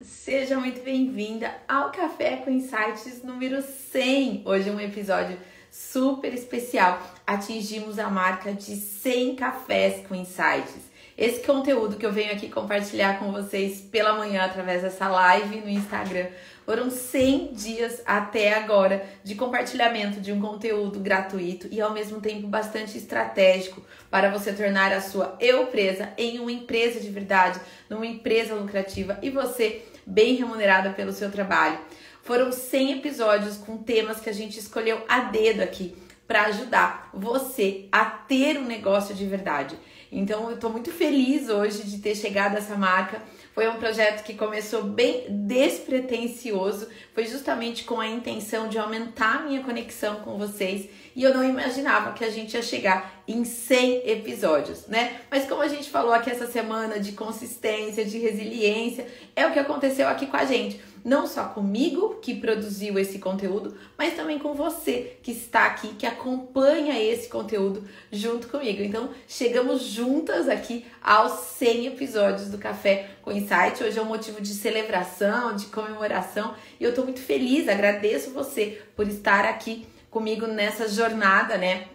Seja muito bem-vinda ao Café com Insights número 100. Hoje é um episódio super especial. Atingimos a marca de 100 cafés com insights. Esse conteúdo que eu venho aqui compartilhar com vocês pela manhã através dessa live no Instagram foram 100 dias até agora de compartilhamento de um conteúdo gratuito e ao mesmo tempo bastante estratégico para você tornar a sua eu presa em uma empresa de verdade, numa empresa lucrativa e você bem remunerada pelo seu trabalho. Foram 100 episódios com temas que a gente escolheu a dedo aqui para ajudar você a ter um negócio de verdade. Então eu estou muito feliz hoje de ter chegado a essa marca foi um projeto que começou bem despretensioso, foi justamente com a intenção de aumentar a minha conexão com vocês e eu não imaginava que a gente ia chegar em 100 episódios, né? Mas como a gente falou aqui essa semana de consistência, de resiliência, é o que aconteceu aqui com a gente. Não só comigo, que produziu esse conteúdo, mas também com você que está aqui, que acompanha esse conteúdo junto comigo. Então, chegamos juntas aqui aos 100 episódios do Café com Insight. Hoje é um motivo de celebração, de comemoração, e eu estou muito feliz, agradeço você por estar aqui comigo nessa jornada, né?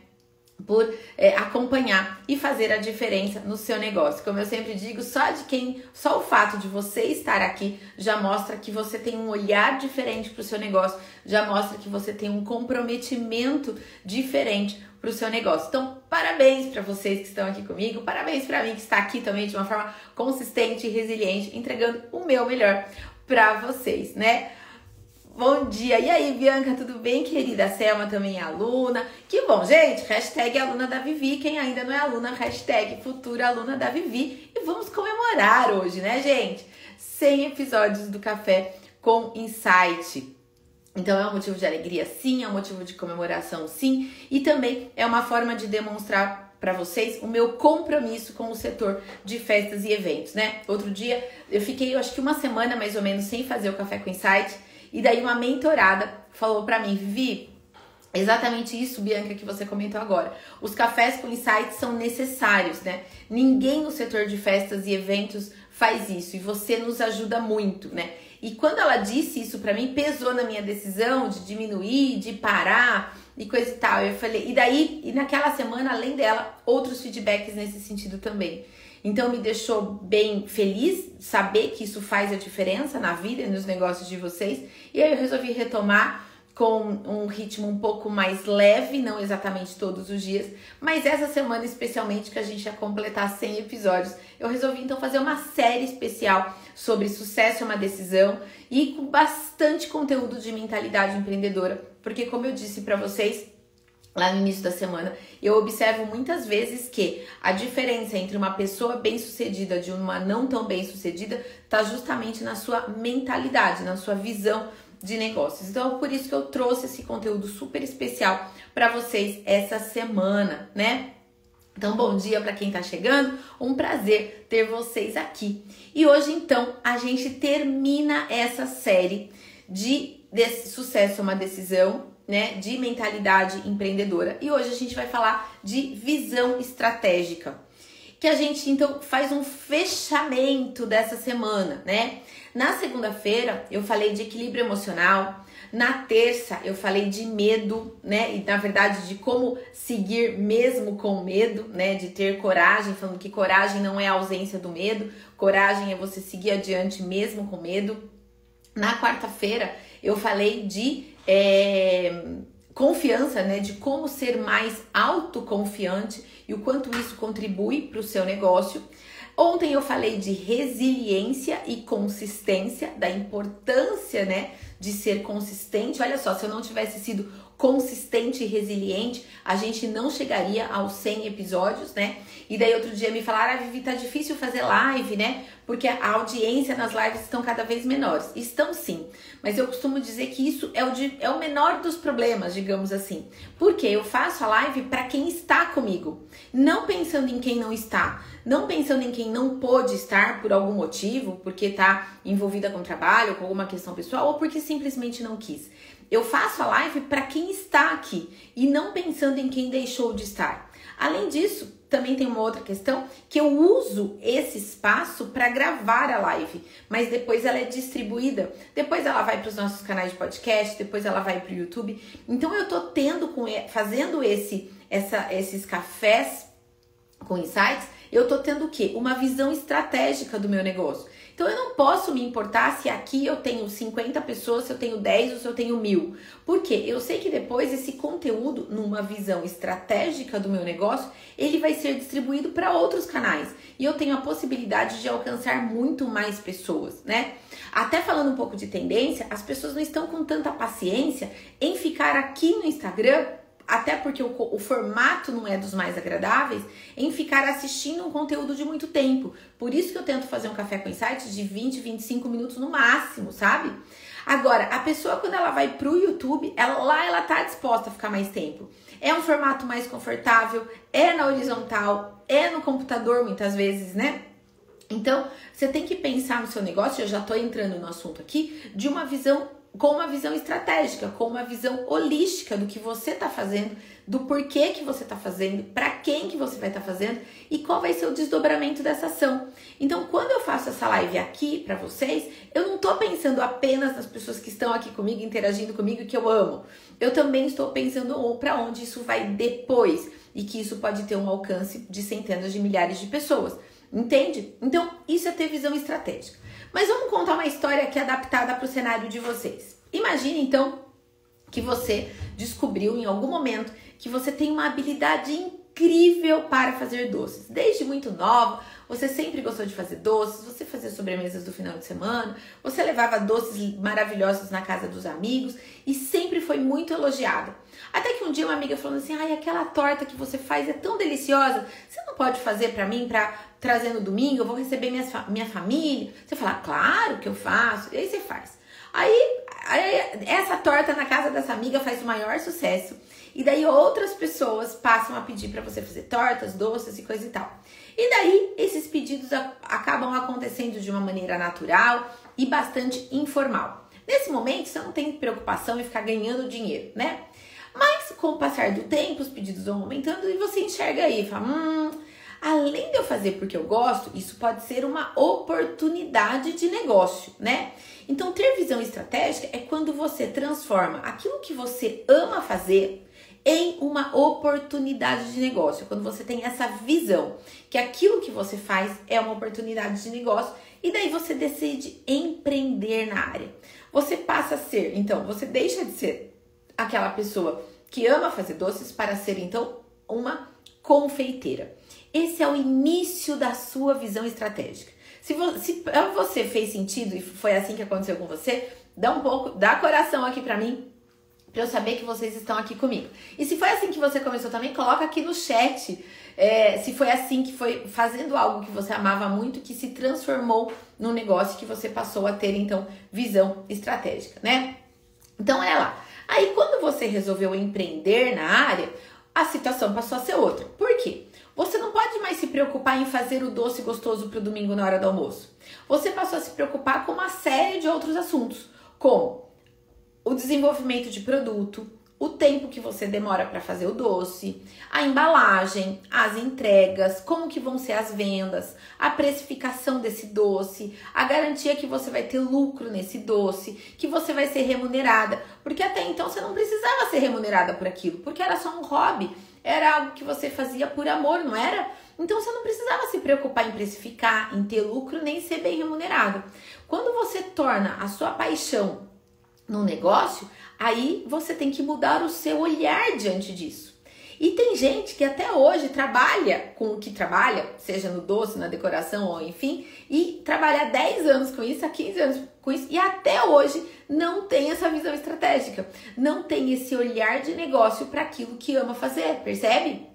Por é, acompanhar e fazer a diferença no seu negócio. Como eu sempre digo, só de quem, só o fato de você estar aqui já mostra que você tem um olhar diferente para o seu negócio, já mostra que você tem um comprometimento diferente para o seu negócio. Então, parabéns para vocês que estão aqui comigo, parabéns para mim que está aqui também de uma forma consistente e resiliente, entregando o meu melhor para vocês, né? Bom dia! E aí, Bianca, tudo bem, querida? A Selma também é aluna. Que bom, gente! Hashtag aluna da Vivi. Quem ainda não é aluna, hashtag futura aluna da Vivi. E vamos comemorar hoje, né, gente? 100 episódios do Café com Insight. Então é um motivo de alegria, sim, é um motivo de comemoração, sim, e também é uma forma de demonstrar para vocês o meu compromisso com o setor de festas e eventos, né? Outro dia eu fiquei, eu acho que uma semana mais ou menos sem fazer o Café com Insight e daí uma mentorada falou para mim, Vivi, exatamente isso, Bianca, que você comentou agora. Os cafés com insights são necessários, né? Ninguém no setor de festas e eventos faz isso e você nos ajuda muito, né? E quando ela disse isso para mim, pesou na minha decisão de diminuir, de parar e coisa e tal. Eu falei, e daí, e naquela semana, além dela, outros feedbacks nesse sentido também. Então me deixou bem feliz saber que isso faz a diferença na vida e nos negócios de vocês. E aí eu resolvi retomar com um ritmo um pouco mais leve, não exatamente todos os dias, mas essa semana especialmente que a gente ia completar 100 episódios, eu resolvi então fazer uma série especial sobre sucesso é uma decisão e com bastante conteúdo de mentalidade empreendedora, porque como eu disse para vocês, lá no início da semana, eu observo muitas vezes que a diferença entre uma pessoa bem-sucedida de uma não tão bem-sucedida está justamente na sua mentalidade, na sua visão de negócios. Então, por isso que eu trouxe esse conteúdo super especial para vocês essa semana, né? Então, bom dia para quem está chegando, um prazer ter vocês aqui. E hoje, então, a gente termina essa série de, de sucesso é uma decisão né, de mentalidade empreendedora. E hoje a gente vai falar de visão estratégica. Que a gente então faz um fechamento dessa semana, né? Na segunda-feira eu falei de equilíbrio emocional, na terça eu falei de medo, né? E na verdade de como seguir mesmo com medo, né? De ter coragem, falando que coragem não é a ausência do medo, coragem é você seguir adiante mesmo com medo. Na quarta-feira eu falei de é, confiança, né? De como ser mais autoconfiante e o quanto isso contribui para o seu negócio. Ontem eu falei de resiliência e consistência, da importância, né, de ser consistente. Olha só, se eu não tivesse sido consistente e resiliente, a gente não chegaria aos 100 episódios, né? E daí outro dia me falaram, ah, Vivi, tá difícil fazer live, né? Porque a audiência nas lives estão cada vez menores. Estão sim, mas eu costumo dizer que isso é o, de, é o menor dos problemas, digamos assim. Porque eu faço a live para quem está comigo, não pensando em quem não está, não pensando em quem não pôde estar por algum motivo, porque tá envolvida com trabalho, com alguma questão pessoal, ou porque simplesmente não quis. Eu faço a live para quem está aqui e não pensando em quem deixou de estar. Além disso, também tem uma outra questão que eu uso esse espaço para gravar a live, mas depois ela é distribuída, depois ela vai para os nossos canais de podcast, depois ela vai para o YouTube. Então eu tô tendo com fazendo esse essa, esses cafés com insights, eu tô tendo o quê? Uma visão estratégica do meu negócio. Então eu não posso me importar se aqui eu tenho 50 pessoas, se eu tenho 10 ou se eu tenho mil. Porque eu sei que depois esse conteúdo, numa visão estratégica do meu negócio, ele vai ser distribuído para outros canais. E eu tenho a possibilidade de alcançar muito mais pessoas, né? Até falando um pouco de tendência, as pessoas não estão com tanta paciência em ficar aqui no Instagram até porque o, o, formato não é dos mais agradáveis, em ficar assistindo um conteúdo de muito tempo. Por isso que eu tento fazer um café com insights de 20, 25 minutos no máximo, sabe? Agora, a pessoa quando ela vai pro YouTube, ela, lá ela tá disposta a ficar mais tempo. É um formato mais confortável, é na horizontal, é no computador muitas vezes, né? Então, você tem que pensar no seu negócio, eu já tô entrando no assunto aqui, de uma visão com uma visão estratégica, com uma visão holística do que você está fazendo, do porquê que você está fazendo, para quem que você vai estar tá fazendo e qual vai ser o desdobramento dessa ação. Então, quando eu faço essa live aqui para vocês, eu não estou pensando apenas nas pessoas que estão aqui comigo, interagindo comigo, que eu amo. Eu também estou pensando para onde isso vai depois e que isso pode ter um alcance de centenas de milhares de pessoas. Entende? Então, isso é ter visão estratégica. Mas vamos contar uma história que é adaptada para o cenário de vocês. Imagine então que você descobriu em algum momento que você tem uma habilidade incrível para fazer doces. Desde muito nova, você sempre gostou de fazer doces, você fazia sobremesas do final de semana, você levava doces maravilhosos na casa dos amigos e sempre foi muito elogiada. Até que um dia uma amiga falou assim: "Ai, aquela torta que você faz é tão deliciosa, você não pode fazer para mim para trazer no domingo, eu vou receber minha, minha família". Você fala: "Claro que eu faço". E aí você faz. Aí essa torta na casa dessa amiga faz o maior sucesso. E daí outras pessoas passam a pedir para você fazer tortas, doces e coisa e tal. E daí esses pedidos acabam acontecendo de uma maneira natural e bastante informal. Nesse momento você não tem preocupação em ficar ganhando dinheiro, né? Mas com o passar do tempo, os pedidos vão aumentando e você enxerga aí, fala, hum, além de eu fazer porque eu gosto, isso pode ser uma oportunidade de negócio, né? Então, ter visão estratégica é quando você transforma aquilo que você ama fazer em uma oportunidade de negócio. Quando você tem essa visão que aquilo que você faz é uma oportunidade de negócio e daí você decide empreender na área. Você passa a ser, então, você deixa de ser aquela pessoa que ama fazer doces para ser então uma confeiteira. Esse é o início da sua visão estratégica. Se, se para você fez sentido e foi assim que aconteceu com você, dá um pouco, dá coração aqui para mim, para eu saber que vocês estão aqui comigo. E se foi assim que você começou também, coloca aqui no chat é, se foi assim que foi fazendo algo que você amava muito, que se transformou num negócio que você passou a ter então visão estratégica, né? Então é lá. Aí quando você resolveu empreender na área, a situação passou a ser outra. Por quê? Você não pode mais se preocupar em fazer o doce gostoso para o domingo na hora do almoço. Você passou a se preocupar com uma série de outros assuntos, como o desenvolvimento de produto, o tempo que você demora para fazer o doce, a embalagem, as entregas, como que vão ser as vendas, a precificação desse doce, a garantia que você vai ter lucro nesse doce, que você vai ser remunerada, porque até então você não precisava ser remunerada por aquilo, porque era só um hobby, era algo que você fazia por amor, não era? Então você não precisava se preocupar em precificar, em ter lucro, nem ser bem remunerado. Quando você torna a sua paixão no negócio, aí você tem que mudar o seu olhar diante disso. E tem gente que até hoje trabalha com o que trabalha, seja no doce, na decoração ou enfim, e trabalha há 10 anos com isso, há 15 anos com isso, e até hoje não tem essa visão estratégica, não tem esse olhar de negócio para aquilo que ama fazer, percebe?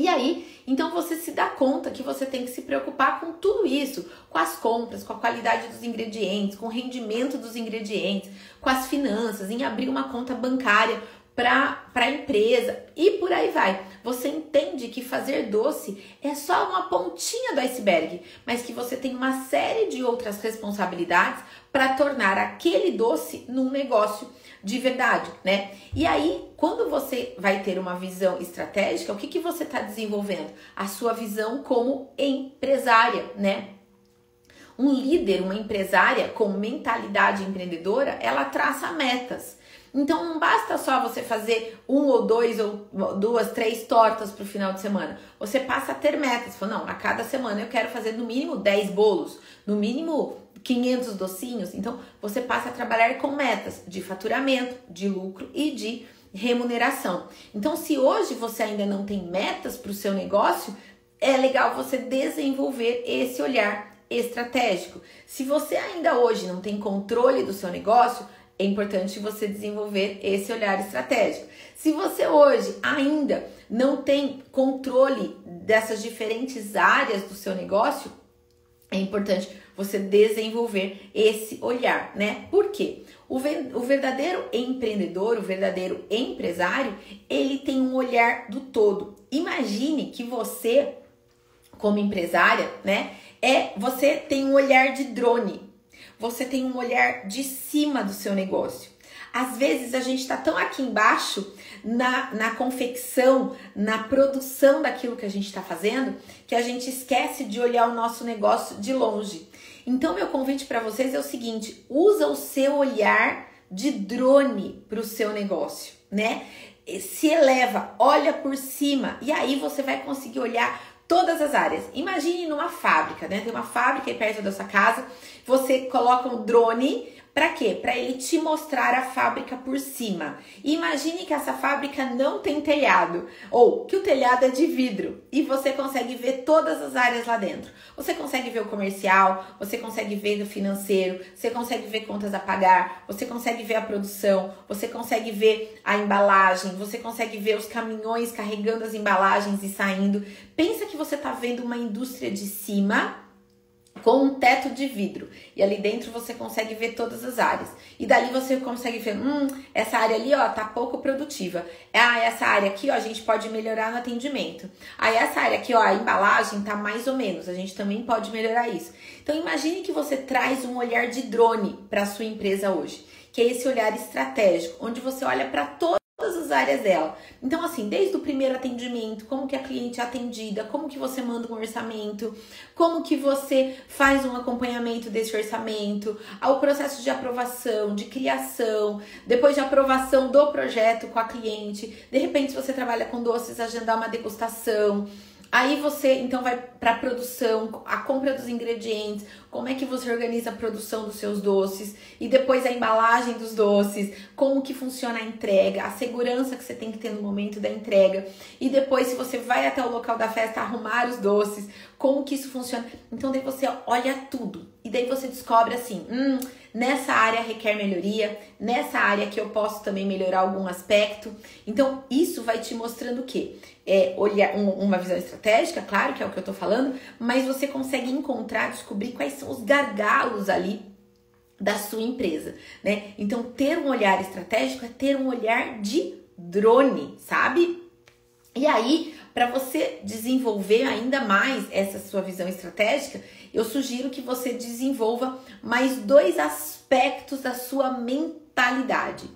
E aí, então você se dá conta que você tem que se preocupar com tudo isso, com as compras, com a qualidade dos ingredientes, com o rendimento dos ingredientes, com as finanças, em abrir uma conta bancária, para a empresa e por aí vai. Você entende que fazer doce é só uma pontinha do iceberg, mas que você tem uma série de outras responsabilidades para tornar aquele doce num negócio de verdade, né? E aí, quando você vai ter uma visão estratégica, o que, que você está desenvolvendo? A sua visão como empresária, né? Um líder, uma empresária com mentalidade empreendedora, ela traça metas. Então não basta só você fazer um ou dois ou duas, três tortas para o final de semana. Você passa a ter metas. Fala, não, a cada semana eu quero fazer no mínimo 10 bolos, no mínimo 500 docinhos. Então você passa a trabalhar com metas de faturamento, de lucro e de remuneração. Então, se hoje você ainda não tem metas para o seu negócio, é legal você desenvolver esse olhar estratégico. Se você ainda hoje não tem controle do seu negócio, é importante você desenvolver esse olhar estratégico. Se você hoje ainda não tem controle dessas diferentes áreas do seu negócio, é importante você desenvolver esse olhar, né? Por quê? O, o verdadeiro empreendedor, o verdadeiro empresário, ele tem um olhar do todo. Imagine que você, como empresária, né, é você tem um olhar de drone você tem um olhar de cima do seu negócio. Às vezes a gente está tão aqui embaixo na, na confecção, na produção daquilo que a gente está fazendo, que a gente esquece de olhar o nosso negócio de longe. Então, meu convite para vocês é o seguinte: usa o seu olhar de drone para o seu negócio, né? Se eleva, olha por cima e aí você vai conseguir olhar todas as áreas. Imagine numa fábrica, né? Tem uma fábrica aí perto da sua casa, você coloca um drone para quê? Para ele te mostrar a fábrica por cima. Imagine que essa fábrica não tem telhado, ou que o telhado é de vidro e você consegue ver todas as áreas lá dentro. Você consegue ver o comercial, você consegue ver o financeiro, você consegue ver contas a pagar, você consegue ver a produção, você consegue ver a embalagem, você consegue ver os caminhões carregando as embalagens e saindo. Pensa que você está vendo uma indústria de cima com um teto de vidro. E ali dentro você consegue ver todas as áreas. E dali você consegue ver, hum, essa área ali, ó, tá pouco produtiva. Ah, essa área aqui, ó, a gente pode melhorar no atendimento. Aí ah, essa área aqui, ó, a embalagem tá mais ou menos. A gente também pode melhorar isso. Então imagine que você traz um olhar de drone para sua empresa hoje, que é esse olhar estratégico, onde você olha para as áreas dela. Então, assim, desde o primeiro atendimento, como que a cliente é atendida, como que você manda um orçamento, como que você faz um acompanhamento desse orçamento, ao processo de aprovação, de criação, depois de aprovação do projeto com a cliente, de repente, você trabalha com doces, agendar uma degustação. Aí você então vai para a produção, a compra dos ingredientes, como é que você organiza a produção dos seus doces e depois a embalagem dos doces, como que funciona a entrega, a segurança que você tem que ter no momento da entrega e depois se você vai até o local da festa arrumar os doces, como que isso funciona. Então daí você olha tudo e daí você descobre assim, hum, nessa área requer melhoria, nessa área que eu posso também melhorar algum aspecto. Então isso vai te mostrando o quê? É, olhar um, uma visão estratégica, claro que é o que eu tô falando, mas você consegue encontrar, descobrir quais são os gargalos ali da sua empresa, né? Então, ter um olhar estratégico é ter um olhar de drone, sabe? E aí, para você desenvolver ainda mais essa sua visão estratégica, eu sugiro que você desenvolva mais dois aspectos da sua mentalidade.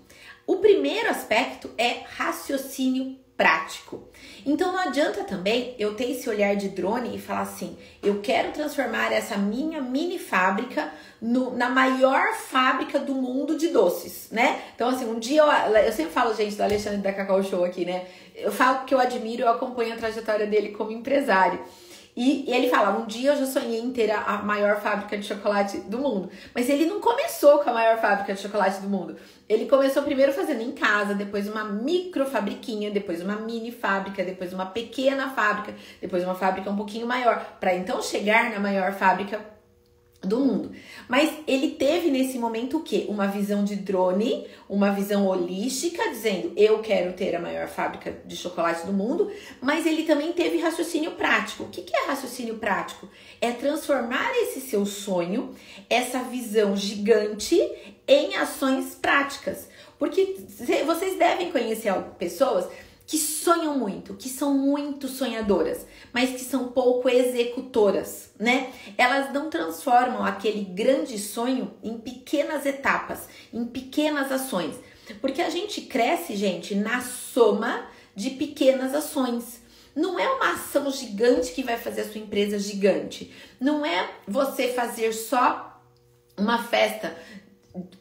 O primeiro aspecto é raciocínio prático. Então não adianta também eu ter esse olhar de drone e falar assim: eu quero transformar essa minha mini fábrica no, na maior fábrica do mundo de doces, né? Então, assim, um dia eu, eu sempre falo, gente, do Alexandre da Cacau Show aqui, né? Eu falo que eu admiro, eu acompanho a trajetória dele como empresário. E, ele fala: um dia eu já sonhei em ter a, maior fábrica de chocolate do mundo. Mas ele não começou com a maior fábrica de chocolate do mundo. Ele começou primeiro fazendo em casa, depois uma micro fabriquinha, depois uma mini fábrica, depois uma pequena fábrica, depois uma fábrica um pouquinho maior, para então chegar na maior fábrica do mundo. Mas ele teve nesse momento o quê? Uma visão de drone, uma visão holística, dizendo eu quero ter a maior fábrica de chocolate do mundo, mas ele também teve raciocínio prático. O que, que é raciocínio prático? É transformar esse seu sonho, essa visão gigante, em ações práticas. Porque vocês devem conhecer pessoas que sonham muito, que são muito sonhadoras, mas que são pouco executoras, né? Elas não transformam aquele grande sonho em pequenas etapas, em pequenas ações. Porque a gente cresce, gente, na soma de pequenas ações. Não é uma ação gigante que vai fazer a sua empresa gigante. Não é você fazer só uma festa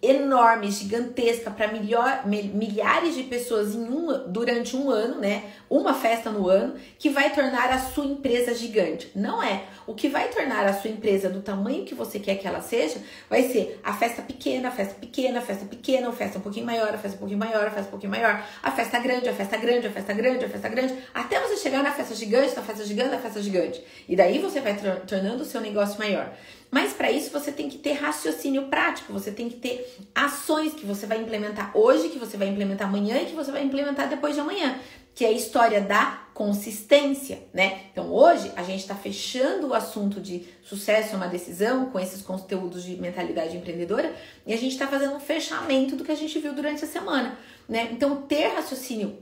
enorme, gigantesca para milhares de pessoas em um, durante um ano, né? Uma festa no ano, que vai tornar a sua empresa gigante. Não é. O que vai tornar a sua empresa do tamanho que você quer que ela seja, vai ser a festa pequena, a festa pequena, a festa pequena, a festa um pouquinho maior, a festa um pouquinho maior, a festa um pouquinho maior, a festa grande, a festa grande, a festa grande, a festa grande, até você chegar na festa gigante, na festa gigante, na festa gigante. E daí você vai tornando o seu negócio maior. Mas para isso você tem que ter raciocínio prático, você tem que ter ações que você vai implementar hoje, que você vai implementar amanhã e que você vai implementar depois de amanhã, que é a história da consistência, né? Então hoje a gente está fechando o assunto de sucesso é uma decisão com esses conteúdos de mentalidade empreendedora e a gente está fazendo um fechamento do que a gente viu durante a semana, né? Então ter raciocínio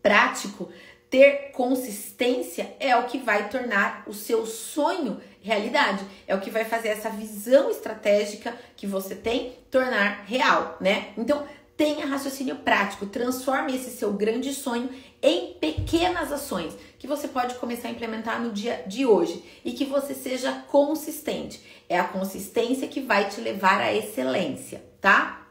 prático ter consistência é o que vai tornar o seu sonho realidade. É o que vai fazer essa visão estratégica que você tem tornar real, né? Então, tenha raciocínio prático, transforme esse seu grande sonho em pequenas ações que você pode começar a implementar no dia de hoje e que você seja consistente. É a consistência que vai te levar à excelência, tá?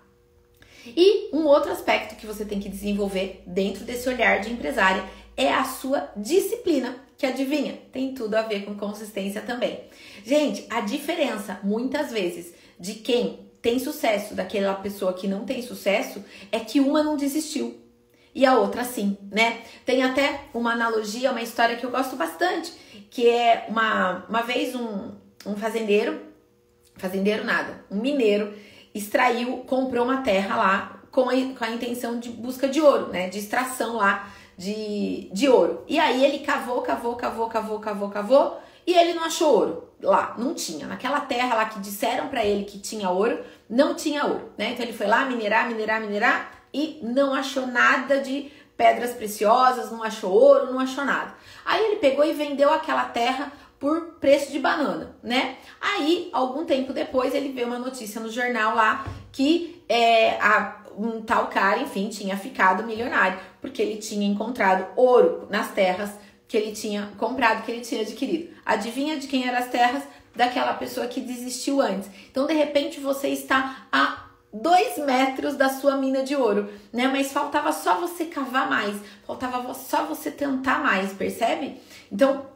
E um outro aspecto que você tem que desenvolver dentro desse olhar de empresária é a sua disciplina, que adivinha, tem tudo a ver com consistência também. Gente, a diferença muitas vezes de quem tem sucesso daquela pessoa que não tem sucesso é que uma não desistiu e a outra sim, né? Tem até uma analogia, uma história que eu gosto bastante, que é uma, uma vez um, um fazendeiro, fazendeiro nada, um mineiro, extraiu, comprou uma terra lá com a, com a intenção de busca de ouro, né? De extração lá de, de ouro. E aí ele cavou, cavou, cavou, cavou, cavou, cavou, e ele não achou ouro lá, não tinha. Naquela terra lá que disseram para ele que tinha ouro, não tinha ouro, né? Então ele foi lá minerar, minerar, minerar e não achou nada de pedras preciosas, não achou ouro, não achou nada. Aí ele pegou e vendeu aquela terra por preço de banana, né? Aí, algum tempo depois, ele vê uma notícia no jornal lá que é, a, um tal cara, enfim, tinha ficado milionário, porque ele tinha encontrado ouro nas terras que ele tinha comprado, que ele tinha adquirido. Adivinha de quem eram as terras? Daquela pessoa que desistiu antes. Então, de repente, você está a dois metros da sua mina de ouro, né? Mas faltava só você cavar mais, faltava só você tentar mais, percebe? Então,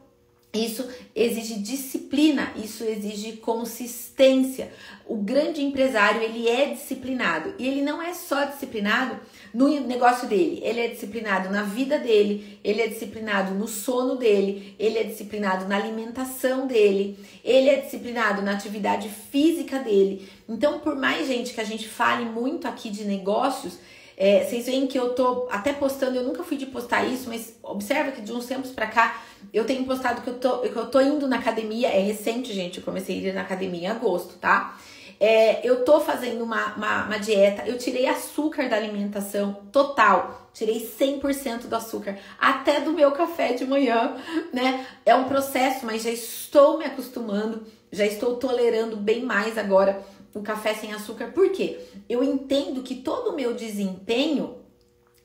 isso exige disciplina, isso exige consistência. O grande empresário, ele é disciplinado. E ele não é só disciplinado no negócio dele, ele é disciplinado na vida dele, ele é disciplinado no sono dele, ele é disciplinado na alimentação dele, ele é disciplinado na atividade física dele. Então, por mais gente que a gente fale muito aqui de negócios, é, vocês veem que eu tô até postando, eu nunca fui de postar isso, mas observa que de uns tempos pra cá eu tenho postado que eu tô, que eu tô indo na academia, é recente, gente, eu comecei a ir na academia em agosto, tá? É, eu tô fazendo uma, uma, uma, dieta, eu tirei açúcar da alimentação total, tirei 100% do açúcar, até do meu café de manhã, né? É um processo, mas já estou me acostumando, já estou tolerando bem mais agora o café sem açúcar, por quê? Eu entendo que todo o meu desempenho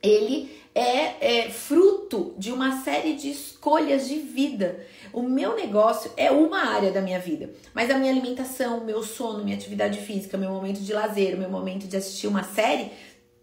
ele é, é, fruto de uma série de escolhas de vida. O meu negócio é uma área da minha vida, mas a minha alimentação, meu sono, minha atividade física, meu momento de lazer, meu momento de assistir uma série,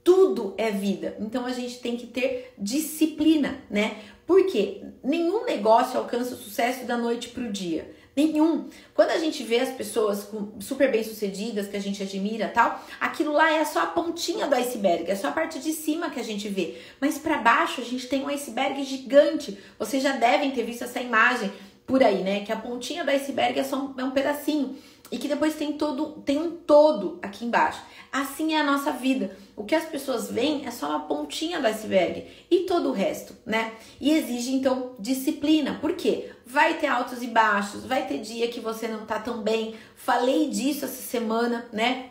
tudo é vida. Então a gente tem que ter disciplina, né? Porque nenhum negócio alcança o sucesso da noite para o dia. Nenhum. Quando a gente vê as pessoas super bem sucedidas, que a gente admira tal, aquilo lá é só a pontinha do iceberg, é só a parte de cima que a gente vê. Mas para baixo a gente tem um iceberg gigante. Vocês já devem ter visto essa imagem por aí, né? Que a pontinha do iceberg é só um, é um pedacinho. E que depois tem todo tem um todo aqui embaixo. Assim é a nossa vida. O que as pessoas veem é só uma pontinha do iceberg e todo o resto, né? E exige então disciplina. Por quê? Vai ter altos e baixos, vai ter dia que você não tá tão bem. Falei disso essa semana, né?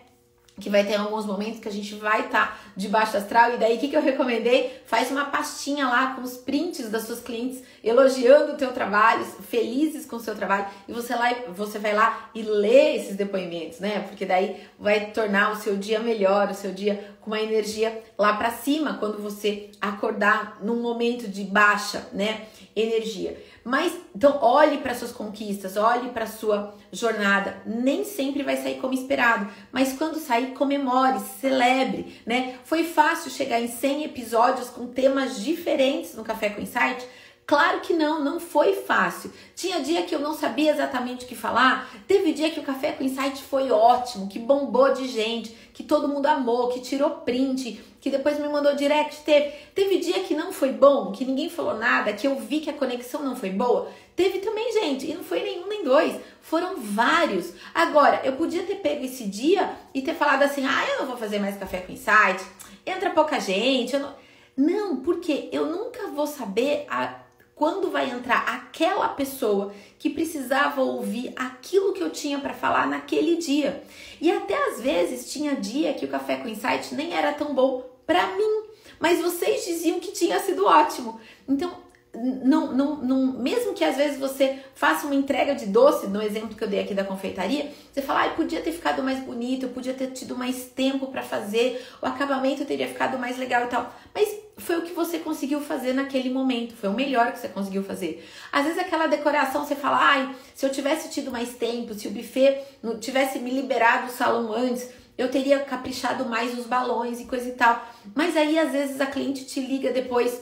Que vai ter alguns momentos que a gente vai estar tá de baixo astral e daí o que, que eu recomendei? Faz uma pastinha lá com os prints das suas clientes elogiando o teu trabalho, felizes com o seu trabalho e você lá você vai lá e lê esses depoimentos, né? Porque daí vai tornar o seu dia melhor, o seu dia com uma energia lá para cima quando você acordar num momento de baixa, né, energia. Mas então olhe para suas conquistas, olhe para sua jornada. Nem sempre vai sair como esperado, mas quando sair, comemore, celebre, né? Foi fácil chegar em 100 episódios com temas diferentes no Café com Insight? Claro que não, não foi fácil. Tinha dia que eu não sabia exatamente o que falar. Teve dia que o Café com Insight foi ótimo, que bombou de gente, que todo mundo amou, que tirou print, que depois me mandou direct. Teve, teve dia que não foi bom, que ninguém falou nada, que eu vi que a conexão não foi boa. Teve também, gente, e não foi nenhum nem dois, foram vários. Agora, eu podia ter pego esse dia e ter falado assim: ah, eu não vou fazer mais Café com Insight, entra pouca gente. não... não, porque eu nunca vou saber a quando vai entrar aquela pessoa que precisava ouvir aquilo que eu tinha para falar naquele dia. E até às vezes tinha dia que o café com insight nem era tão bom para mim, mas vocês diziam que tinha sido ótimo. Então, não, não, não, mesmo que às vezes você faça uma entrega de doce, no exemplo que eu dei aqui da confeitaria, você fala, ah, podia ter ficado mais bonito, eu podia ter tido mais tempo para fazer, o acabamento teria ficado mais legal e tal. Mas foi o que você conseguiu fazer naquele momento, foi o melhor que você conseguiu fazer. Às vezes aquela decoração você fala, ai, se eu tivesse tido mais tempo, se o buffet tivesse me liberado o salão antes, eu teria caprichado mais os balões e coisa e tal. Mas aí às vezes a cliente te liga depois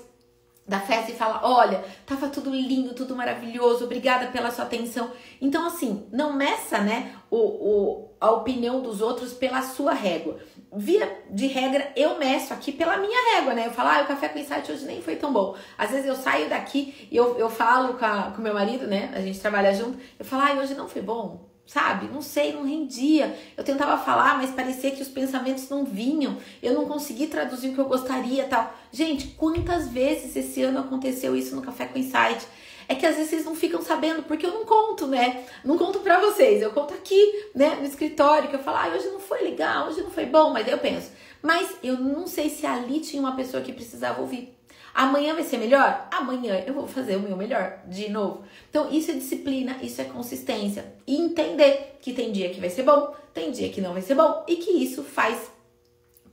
da festa e fala: Olha, tava tudo lindo, tudo maravilhoso, obrigada pela sua atenção. Então, assim, não meça, né, o, o, a opinião dos outros pela sua régua. Via de regra, eu meço aqui pela minha régua, né? Eu falo, ah, o café com insight hoje nem foi tão bom. Às vezes eu saio daqui e eu, eu falo com, a, com meu marido, né? A gente trabalha junto, eu falo, ah, hoje não foi bom sabe? Não sei, não rendia. Eu tentava falar, mas parecia que os pensamentos não vinham. Eu não consegui traduzir o que eu gostaria, tal. Gente, quantas vezes esse ano aconteceu isso no Café com Insight? É que às vezes vocês não ficam sabendo, porque eu não conto, né? Não conto pra vocês. Eu conto aqui, né, no escritório, que eu falo, ah, hoje não foi legal, hoje não foi bom, mas eu penso. Mas eu não sei se ali tinha uma pessoa que precisava ouvir. Amanhã vai ser melhor? Amanhã eu vou fazer o meu melhor de novo. Então, isso é disciplina, isso é consistência. E entender que tem dia que vai ser bom, tem dia que não vai ser bom e que isso faz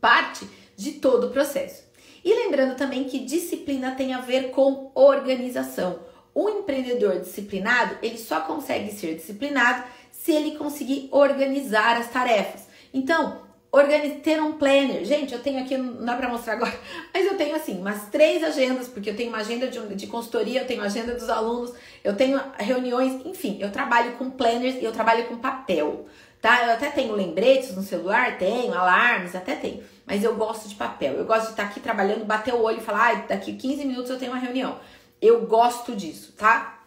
parte de todo o processo. E lembrando também que disciplina tem a ver com organização. O empreendedor disciplinado, ele só consegue ser disciplinado se ele conseguir organizar as tarefas. Então, ter um planner. Gente, eu tenho aqui, não dá pra mostrar agora, mas eu tenho assim, umas três agendas, porque eu tenho uma agenda de, de consultoria, eu tenho agenda dos alunos, eu tenho reuniões, enfim, eu trabalho com planners e eu trabalho com papel, tá? Eu até tenho lembretes no celular, tenho, alarmes, até tenho, mas eu gosto de papel. Eu gosto de estar aqui trabalhando, bater o olho e falar, ah, daqui 15 minutos eu tenho uma reunião. Eu gosto disso, tá?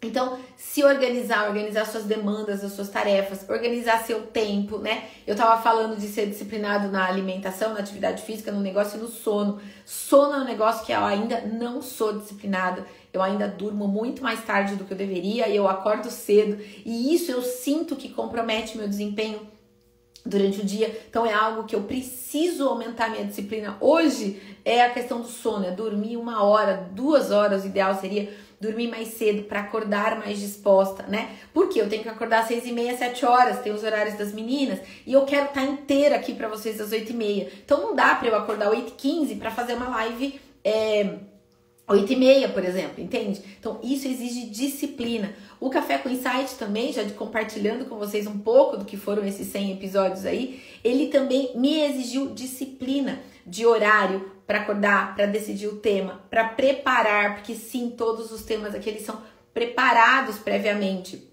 Então, se organizar, organizar suas demandas, as suas tarefas, organizar seu tempo, né? Eu tava falando de ser disciplinado na alimentação, na atividade física, no negócio e no sono. Sono é um negócio que eu ainda não sou disciplinada. Eu ainda durmo muito mais tarde do que eu deveria e eu acordo cedo. E isso eu sinto que compromete meu desempenho durante o dia. Então é algo que eu preciso aumentar minha disciplina. Hoje é a questão do sono, é dormir uma hora, duas horas, o ideal seria dormir mais cedo para acordar mais disposta, né? Porque eu tenho que acordar às seis e meia, sete horas, tem os horários das meninas e eu quero estar tá inteira aqui para vocês às oito e meia. Então não dá para eu acordar oito e quinze para fazer uma live é, 8 e meia, por exemplo, entende? Então, isso exige disciplina. O Café com Insight também, já de compartilhando com vocês um pouco do que foram esses 100 episódios aí, ele também me exigiu disciplina de horário para acordar, para decidir o tema, para preparar, porque sim, todos os temas aqui eles são preparados previamente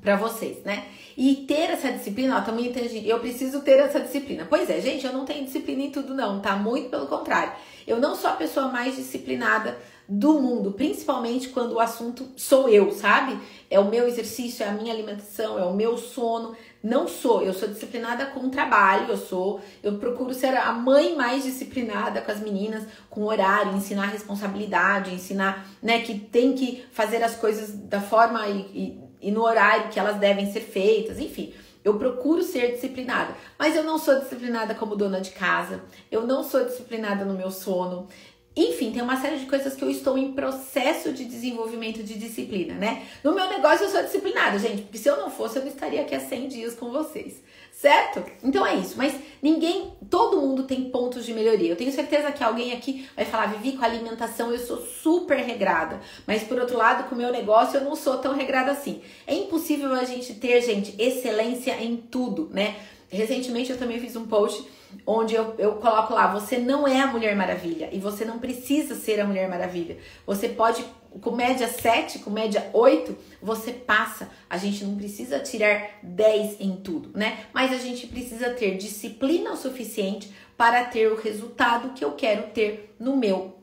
para vocês, né? E ter essa disciplina, ó, também tem eu preciso ter essa disciplina. Pois é, gente, eu não tenho disciplina em tudo não, tá? Muito pelo contrário. Eu não sou a pessoa mais disciplinada do mundo, principalmente quando o assunto sou eu, sabe? É o meu exercício, é a minha alimentação, é o meu sono. Não sou, eu sou disciplinada com o trabalho, eu sou, eu procuro ser a mãe mais disciplinada com as meninas, com horário, ensinar responsabilidade, ensinar, né, que tem que fazer as coisas da forma e, e, e no horário que elas devem ser feitas, enfim. Eu procuro ser disciplinada, mas eu não sou disciplinada como dona de casa, eu não sou disciplinada no meu sono, enfim, tem uma série de coisas que eu estou em processo de desenvolvimento de disciplina, né? No meu negócio eu sou disciplinada, gente, porque se eu não fosse, eu não estaria aqui há 100 dias com vocês, certo? Então é isso, mas ninguém, todo mundo tem pontos de melhoria. Eu tenho certeza que alguém aqui vai falar, Vivi, com alimentação eu sou super regrada, mas por outro lado, com o meu negócio eu não sou tão regrada assim. É impossível a gente ter, gente, excelência em tudo, né? Recentemente eu também fiz um post onde eu, eu coloco lá: você não é a Mulher Maravilha e você não precisa ser a Mulher Maravilha. Você pode, com média 7, com média 8, você passa. A gente não precisa tirar 10 em tudo, né? Mas a gente precisa ter disciplina o suficiente para ter o resultado que eu quero ter no meu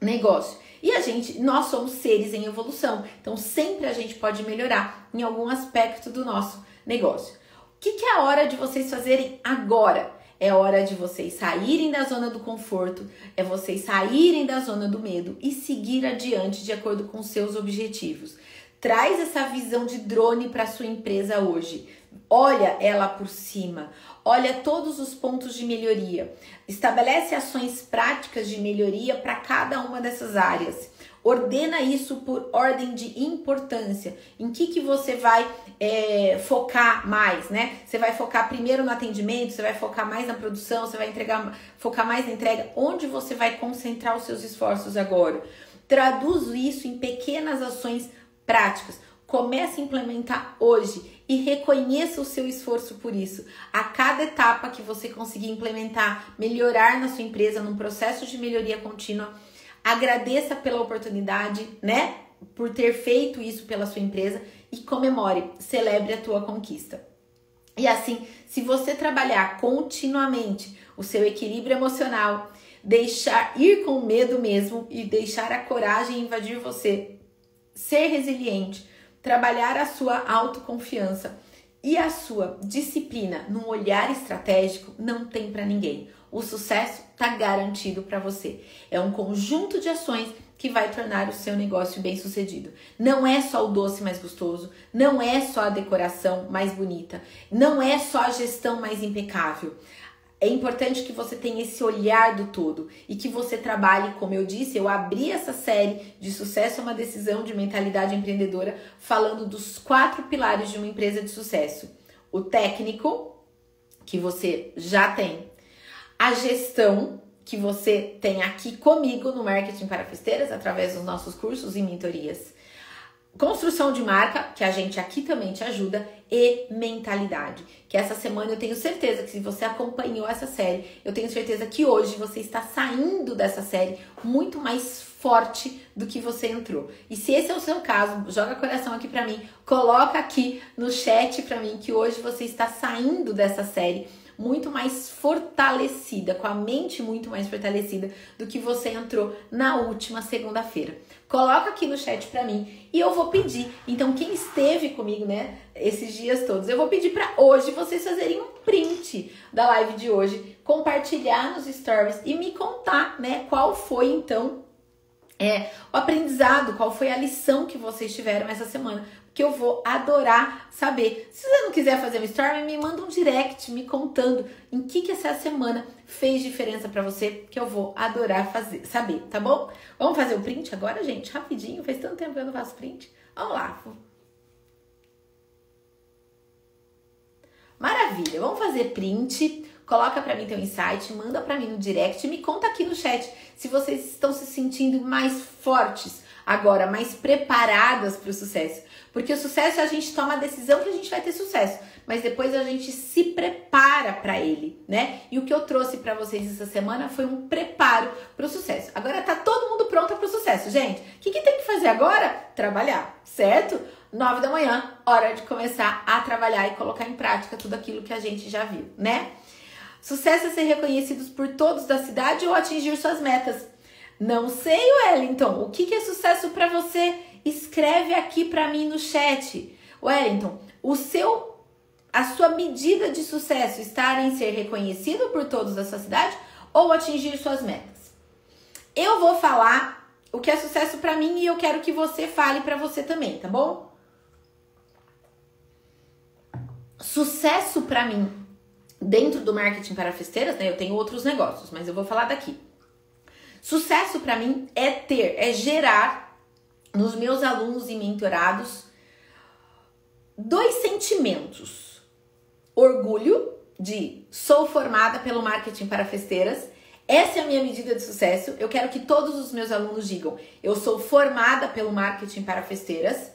negócio. E a gente, nós somos seres em evolução, então sempre a gente pode melhorar em algum aspecto do nosso negócio. O que, que é a hora de vocês fazerem agora? É hora de vocês saírem da zona do conforto, é vocês saírem da zona do medo e seguir adiante de acordo com seus objetivos. Traz essa visão de drone para sua empresa hoje. Olha ela por cima, olha todos os pontos de melhoria. Estabelece ações práticas de melhoria para cada uma dessas áreas. Ordena isso por ordem de importância. Em que, que você vai é, focar mais, né? Você vai focar primeiro no atendimento, você vai focar mais na produção, você vai entregar, focar mais na entrega. Onde você vai concentrar os seus esforços agora? Traduz isso em pequenas ações práticas. Comece a implementar hoje e reconheça o seu esforço por isso. A cada etapa que você conseguir implementar, melhorar na sua empresa, num processo de melhoria contínua, agradeça pela oportunidade, né? Por ter feito isso pela sua empresa e comemore, celebre a tua conquista. E assim, se você trabalhar continuamente o seu equilíbrio emocional, deixar ir com medo mesmo e deixar a coragem invadir você, ser resiliente, trabalhar a sua autoconfiança e a sua disciplina num olhar estratégico, não tem para ninguém o sucesso está garantido para você. É um conjunto de ações que vai tornar o seu negócio bem sucedido. Não é só o doce mais gostoso, não é só a decoração mais bonita, não é só a gestão mais impecável. É importante que você tenha esse olhar do todo e que você trabalhe, como eu disse, eu abri essa série de sucesso é uma decisão de mentalidade empreendedora falando dos quatro pilares de uma empresa de sucesso. O técnico, que você já tem, a gestão que você tem aqui comigo no Marketing para Festeiras, através dos nossos cursos e mentorias. Construção de marca, que a gente aqui também te ajuda, e mentalidade. Que essa semana eu tenho certeza que se você acompanhou essa série, eu tenho certeza que hoje você está saindo dessa série muito mais forte do que você entrou. E se esse é o seu caso, joga coração aqui para mim, coloca aqui no chat para mim que hoje você está saindo dessa série muito mais fortalecida, com a mente muito mais fortalecida do que você entrou na última segunda-feira. Coloca aqui no chat para mim e eu vou pedir. Então, quem esteve comigo, né, esses dias todos, eu vou pedir para hoje vocês fazerem um print da live de hoje, compartilhar nos stories e me contar, né, qual foi então é, o aprendizado, qual foi a lição que vocês tiveram essa semana que eu vou adorar saber. Se você não quiser fazer um story, me manda um direct me contando em que que essa semana fez diferença para você, que eu vou adorar fazer, saber, tá bom? Vamos fazer o print agora, gente, rapidinho. Faz tanto tempo que eu não faço print. Vamos lá. Maravilha. Vamos fazer print. Coloca para mim teu insight, manda para mim no direct, me conta aqui no chat se vocês estão se sentindo mais fortes agora, mais preparadas para o sucesso. Porque o sucesso é a gente toma a decisão que a gente vai ter sucesso, mas depois a gente se prepara para ele, né? E o que eu trouxe para vocês essa semana foi um preparo para o sucesso. Agora tá todo mundo pronto para o sucesso, gente. O que, que tem que fazer agora? Trabalhar, certo? Nove da manhã, hora de começar a trabalhar e colocar em prática tudo aquilo que a gente já viu, né? Sucesso é ser reconhecidos por todos da cidade ou atingir suas metas. Não sei, Wellington, o que, que é sucesso para você? Escreve aqui para mim no chat. Wellington, o seu a sua medida de sucesso estar em ser reconhecido por todos da sua cidade ou atingir suas metas? Eu vou falar o que é sucesso para mim e eu quero que você fale para você também, tá bom? Sucesso para mim dentro do marketing para festeiras, né? Eu tenho outros negócios, mas eu vou falar daqui. Sucesso para mim é ter, é gerar nos meus alunos e mentorados dois sentimentos: orgulho de sou formada pelo marketing para festeiras. Essa é a minha medida de sucesso. Eu quero que todos os meus alunos digam: eu sou formada pelo marketing para festeiras.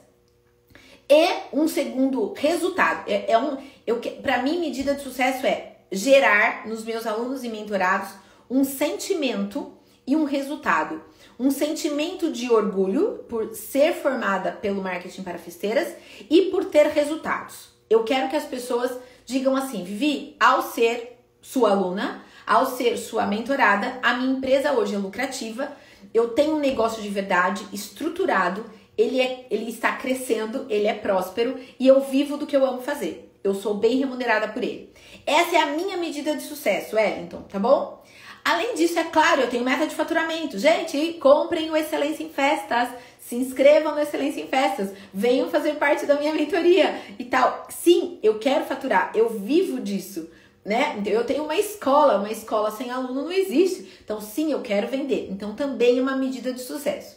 E um segundo resultado é, é um, eu para mim medida de sucesso é gerar nos meus alunos e mentorados um sentimento e um resultado. Um sentimento de orgulho por ser formada pelo marketing para festeiras e por ter resultados. Eu quero que as pessoas digam assim: Vivi, ao ser sua aluna, ao ser sua mentorada, a minha empresa hoje é lucrativa, eu tenho um negócio de verdade estruturado, ele, é, ele está crescendo, ele é próspero e eu vivo do que eu amo fazer. Eu sou bem remunerada por ele. Essa é a minha medida de sucesso, Wellington, tá bom? Além disso, é claro, eu tenho meta de faturamento. Gente, comprem o Excelência em Festas. Se inscrevam no Excelência em Festas. Venham fazer parte da minha mentoria e tal. Sim, eu quero faturar. Eu vivo disso. Né? Eu tenho uma escola, uma escola sem aluno não existe. Então, sim, eu quero vender. Então, também é uma medida de sucesso.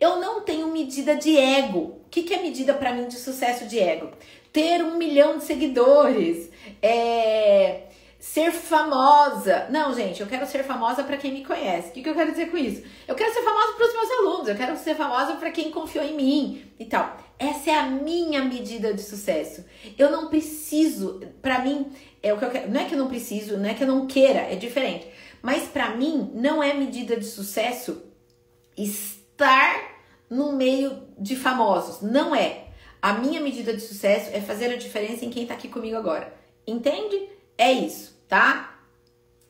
Eu não tenho medida de ego. O que, que é medida para mim de sucesso de ego? Ter um milhão de seguidores, é, ser famosa. Não, gente, eu quero ser famosa para quem me conhece. O que, que eu quero dizer com isso? Eu quero ser famosa para os meus alunos, eu quero ser famosa para quem confiou em mim e tal. Essa é a minha medida de sucesso. Eu não preciso, para mim, é o que eu quero, não é que eu não preciso, não é que eu não queira, é diferente. Mas para mim não é medida de sucesso estar no meio de famosos, não é. A minha medida de sucesso é fazer a diferença em quem tá aqui comigo agora. Entende? É isso tá?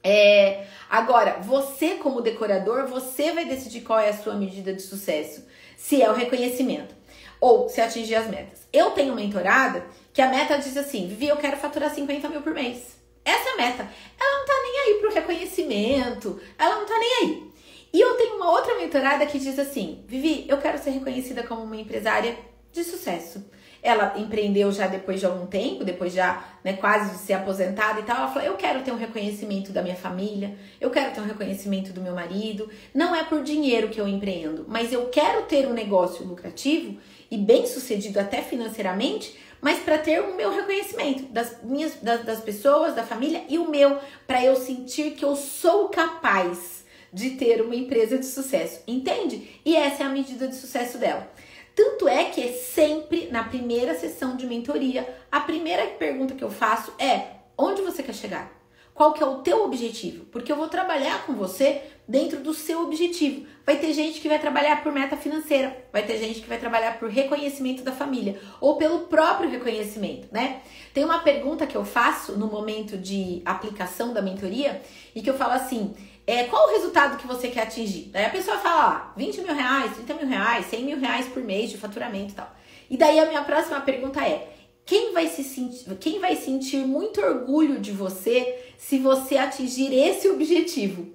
É, agora, você como decorador, você vai decidir qual é a sua medida de sucesso. Se é o reconhecimento ou se atingir as metas. Eu tenho mentorada que a meta diz assim, Vivi, eu quero faturar 50 mil por mês. Essa é a meta. Ela não tá nem aí pro reconhecimento, ela não tá nem aí. E eu tenho uma outra mentorada que diz assim, Vivi, eu quero ser reconhecida como uma empresária de sucesso. Ela empreendeu já depois de algum tempo, depois já né, quase de ser aposentada e tal. Ela falou: Eu quero ter um reconhecimento da minha família, eu quero ter um reconhecimento do meu marido. Não é por dinheiro que eu empreendo, mas eu quero ter um negócio lucrativo e bem sucedido até financeiramente, mas para ter o meu reconhecimento das minhas das, das pessoas, da família e o meu, para eu sentir que eu sou capaz de ter uma empresa de sucesso, entende? E essa é a medida de sucesso dela. Tanto é que é sempre na primeira sessão de mentoria, a primeira pergunta que eu faço é: onde você quer chegar? Qual que é o teu objetivo? Porque eu vou trabalhar com você dentro do seu objetivo. Vai ter gente que vai trabalhar por meta financeira, vai ter gente que vai trabalhar por reconhecimento da família ou pelo próprio reconhecimento, né? Tem uma pergunta que eu faço no momento de aplicação da mentoria e que eu falo assim: é, qual o resultado que você quer atingir? Daí a pessoa fala, ó, 20 mil reais, 30 mil reais, 100 mil reais por mês de faturamento e tal. E daí a minha próxima pergunta é, quem vai, se sentir, quem vai sentir muito orgulho de você se você atingir esse objetivo?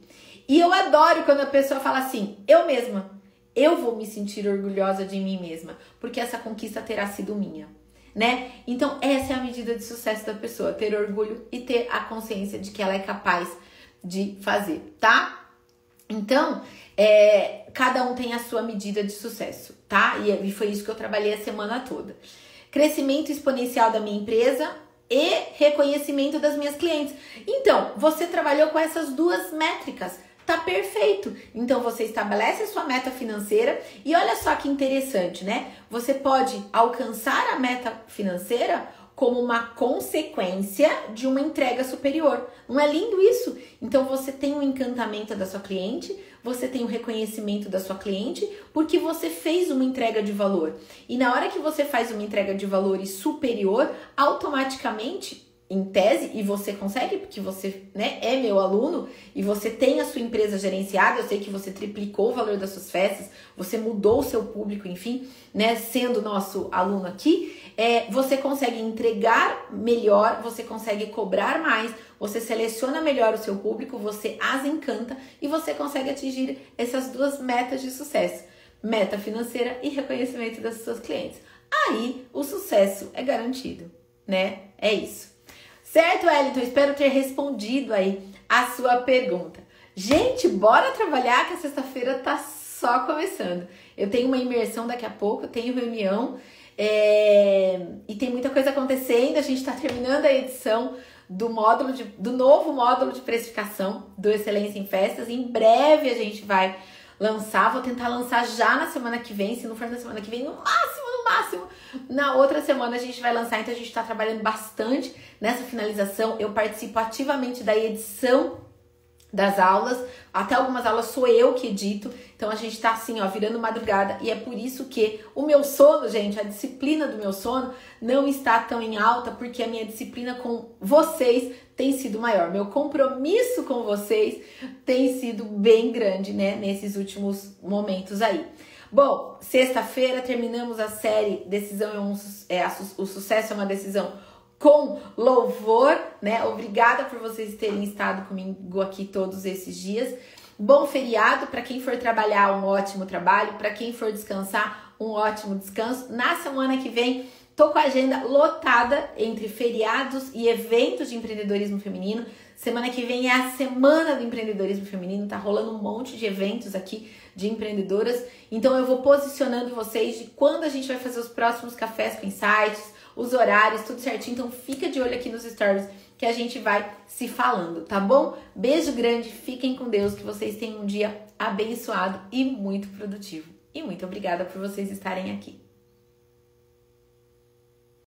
E eu adoro quando a pessoa fala assim, eu mesma, eu vou me sentir orgulhosa de mim mesma, porque essa conquista terá sido minha. Né? Então, essa é a medida de sucesso da pessoa, ter orgulho e ter a consciência de que ela é capaz de fazer, tá? Então, é, cada um tem a sua medida de sucesso, tá? E, e foi isso que eu trabalhei a semana toda. Crescimento exponencial da minha empresa e reconhecimento das minhas clientes. Então, você trabalhou com essas duas métricas. Tá perfeito. Então você estabelece a sua meta financeira e olha só que interessante, né? Você pode alcançar a meta financeira como uma consequência de uma entrega superior. Não é lindo isso? Então você tem o encantamento da sua cliente, você tem o reconhecimento da sua cliente, porque você fez uma entrega de valor. E na hora que você faz uma entrega de valor superior, automaticamente em tese, e você consegue, porque você né, é meu aluno e você tem a sua empresa gerenciada, eu sei que você triplicou o valor das suas festas, você mudou o seu público, enfim, né, sendo nosso aluno aqui, é, você consegue entregar melhor, você consegue cobrar mais, você seleciona melhor o seu público, você as encanta e você consegue atingir essas duas metas de sucesso: meta financeira e reconhecimento das suas clientes. Aí o sucesso é garantido, né? É isso. Certo, Wellington? Espero ter respondido aí a sua pergunta. Gente, bora trabalhar que a sexta-feira tá só começando. Eu tenho uma imersão daqui a pouco, tenho reunião é... e tem muita coisa acontecendo. A gente está terminando a edição do módulo de, do novo módulo de precificação do Excelência em Festas. Em breve a gente vai lançar, vou tentar lançar já na semana que vem, se não for na semana que vem, no máximo, no máximo, na outra semana a gente vai lançar, então a gente está trabalhando bastante nessa finalização. Eu participo ativamente da edição das aulas, até algumas aulas sou eu que edito, então a gente tá assim, ó, virando madrugada, e é por isso que o meu sono, gente, a disciplina do meu sono não está tão em alta, porque a minha disciplina com vocês tem sido maior, meu compromisso com vocês tem sido bem grande, né, nesses últimos momentos aí. Bom, sexta-feira terminamos a série Decisão é um é, o sucesso é uma decisão com louvor, né? Obrigada por vocês terem estado comigo aqui todos esses dias. Bom feriado para quem for trabalhar, um ótimo trabalho, para quem for descansar, um ótimo descanso. Na semana que vem, tô com a agenda lotada entre feriados e eventos de empreendedorismo feminino. Semana que vem é a semana do empreendedorismo feminino, tá rolando um monte de eventos aqui de empreendedoras. Então eu vou posicionando vocês de quando a gente vai fazer os próximos cafés com insights, os horários, tudo certinho. Então fica de olho aqui nos stories que a gente vai se falando, tá bom? Beijo grande, fiquem com Deus, que vocês tenham um dia abençoado e muito produtivo. E muito obrigada por vocês estarem aqui.